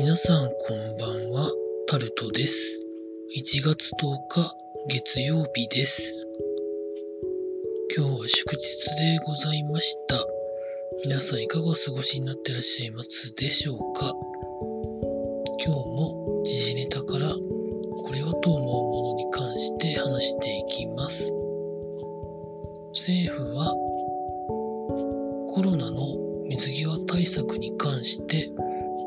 皆さんこんばんは、タルトです。1月10日月曜日です。今日は祝日でございました。皆さんいかがお過ごしになってらっしゃいますでしょうか？今日も時事ネタからこれはと思うものに関して話していきます。政府はコロナの水際対策に関して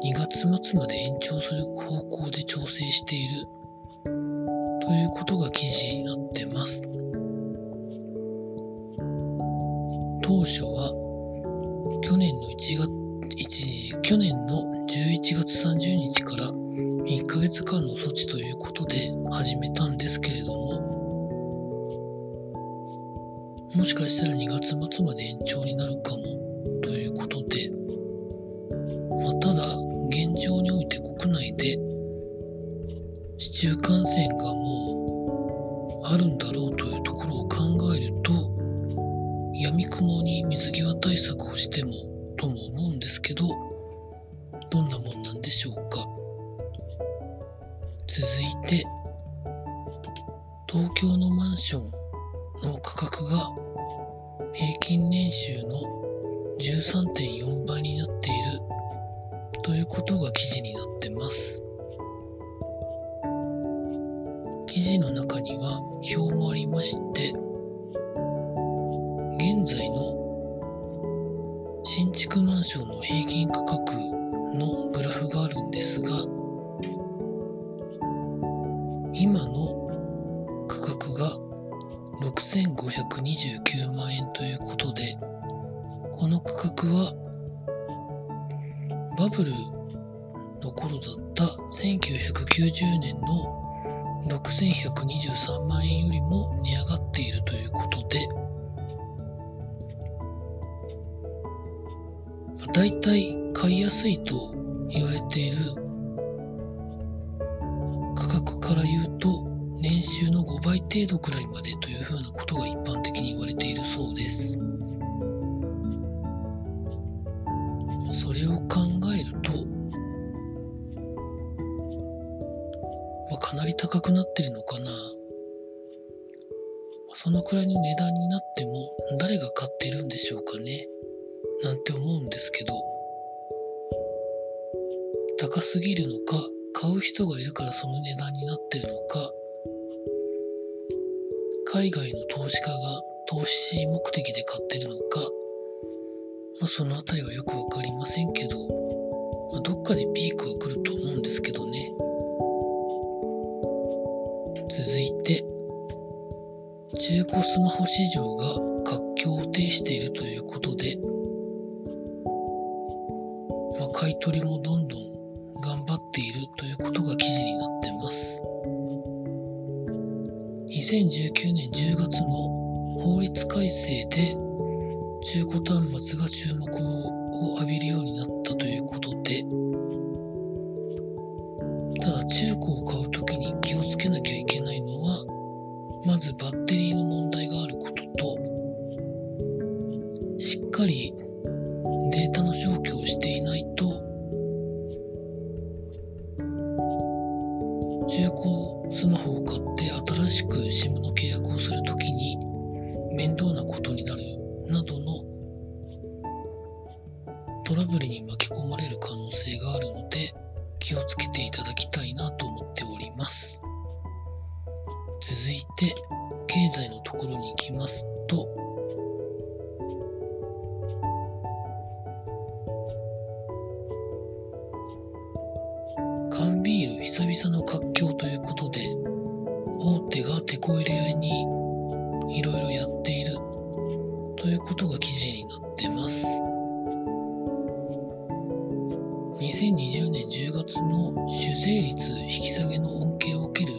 2月末まで延長する方向で調整しているということが記事になってます。当初は去年の1月1去年の11月30日から1ヶ月間の措置ということで始めたんですけれどももしかしたら2月末まで延長になるかもということでまあ、ただ、現状において国内で市中感染がもうあるんだろうというところを考えると、闇雲に水際対策をしてもとも思うんですけど、どんなもんなんでしょうか。続いて、東京のマンションの価格が平均年収の13.4倍になっているということが記事になってます。記事の中には表もありまして、現在の新築マンションの平均価格のグラフがあるんですが、今の価格が6529万円ということで、この価格はバブルの頃だった1990年の6123万円よりも値上がっているということで、まあ、大体買いやすいと言われている価格から言うと年収の5倍程度くらいまでというふうなことが一般的に言われているそうです。それを高くなってるのかな？そのくらいの値段になっても誰が買ってるんでしょうかね？なんて思うんですけど、高すぎるのか、買う人がいるからその値段になってるのか、海外の投資家が投資目的で買ってるのか、まあ、そのあたりはよくわかりませんけど、まあ、どっかでピークは来ると思うんですけどね。中古スマホ市場が活況を呈しているということで、まあ、買い取りもどんどん頑張っているということが記事になっています。2019年10月の法律改正で中古端末が注目を浴びるようになったということで、ただ中古を中古スマホを買って新しく SIM の契約をするときに面倒なことになるなどのトラブルに巻き込まれる可能性があるので気をつけていただきたいなと思っております。続いて経済のところに行きますと々の活況ということで大手がテこ入れ合いにいろいろやっているということが記事になってます。2020年10月の酒税率引き下げの恩恵を受ける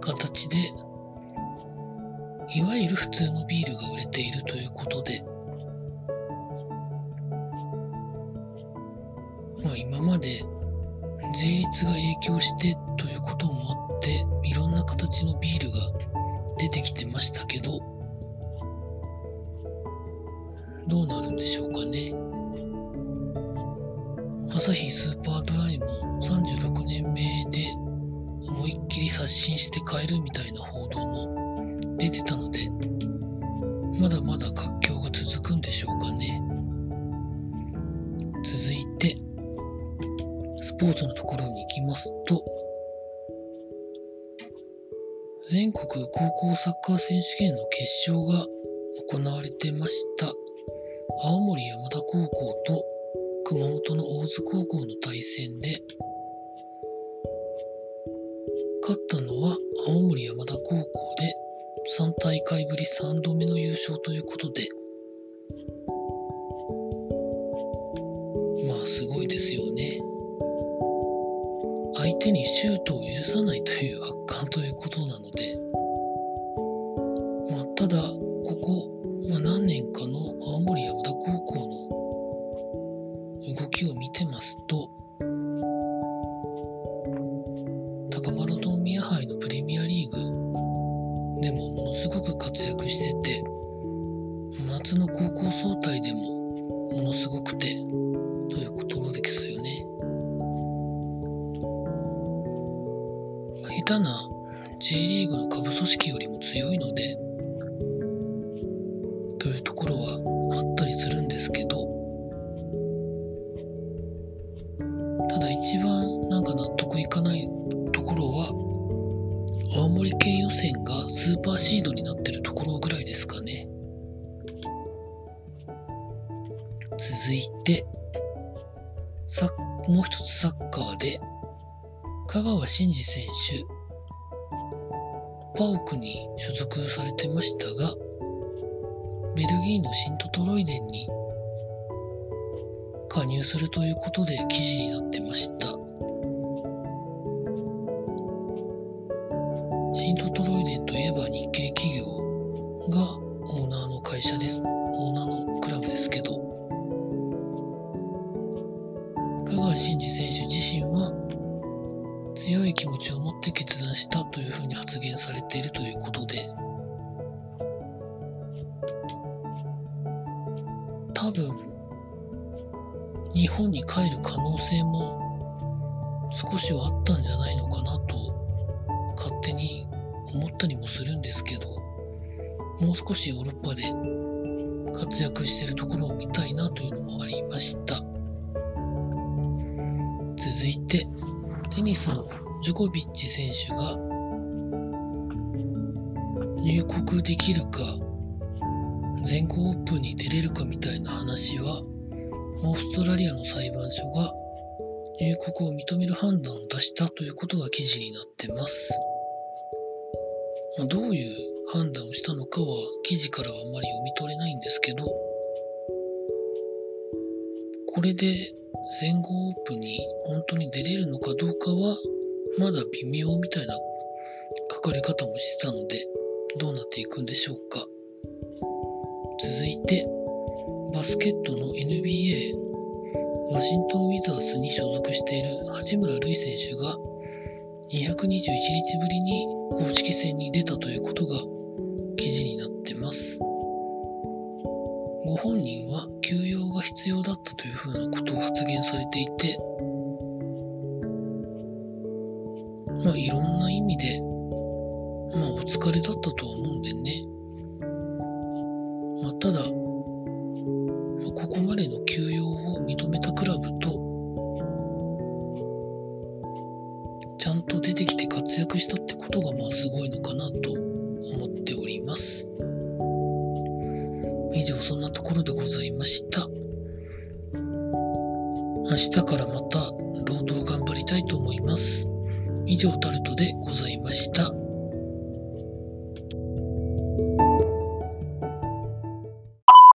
形で、いわゆる普通のビールが売れているということで、まあ今まで税率が影響してということもあって、いろんな形のビールが出てきてましたけど、どうなるんでしょうかね。あ朝日スーパードライも36年目で思いっきり刷新して変えるみたいな報道も出てたので、まだまだ活況が続くんでしょうかね。スポーツのところに行きますと、全国高校サッカー選手権の決勝が行われてました。青森山田高校と熊本の大津高校の対戦で、勝ったのは青森山田高校で3大会ぶり3度目の優勝ということで、まあすごいですよね。相手にシュートを許さないという圧巻ということなので、まあ、ただ、ここ、まあ、何年かの青森山田高校の動きを見てますと、高丸と宮杯のプレミアリーグでもものすごく活躍してて、夏の高校総体でもものすごくて、ということですよ。下手な J リーグの下部組織よりも強いので、というところはあったりするんですけど、ただ一番なんか納得いかないところは、青森県予選がスーパーシードになってるところぐらいですかね。続いて、さもう一つサッカーで、香川真司選手、パオクに所属されてましたが、ベルギーのシントトロイデンに加入するということで記事になってました。シントトロイデンといえば日系企業がオーナーの会社です。オーナーのクラブですけど、香川真司選手自身は強い気持ちを持って決断したというふうに発言されているということで、多分、日本に帰る可能性も少しはあったんじゃないのかなと勝手に思ったりもするんですけど、もう少しヨーロッパで活躍しているところを見たいなというのもありました。続いて、テニスのジョコビッチ選手が入国できるか全豪オープンに出れるかみたいな話はオーストラリアの裁判所が入国を認める判断を出したということが記事になってます。まあ、どういう判断をしたのかは記事からはあまり読み取れないんですけど、これで全豪オープンに本当に出れるのかどうかはまだ微妙みたいな書かれ方もしてたのでどうなっていくんでしょうか続いてバスケットの NBA ワシントン・ウィザースに所属している八村塁選手が221日ぶりに公式戦に出たということが記事になってます。ご本人は休養が必要だったというふうなことを発言されていて、まあいろんな意味で、まあお疲れだったとは思うんでね。まあただ、まあ、ここまで上そんなところでございました。明日からまた労働頑張りたいと思います。以上タルトでございました。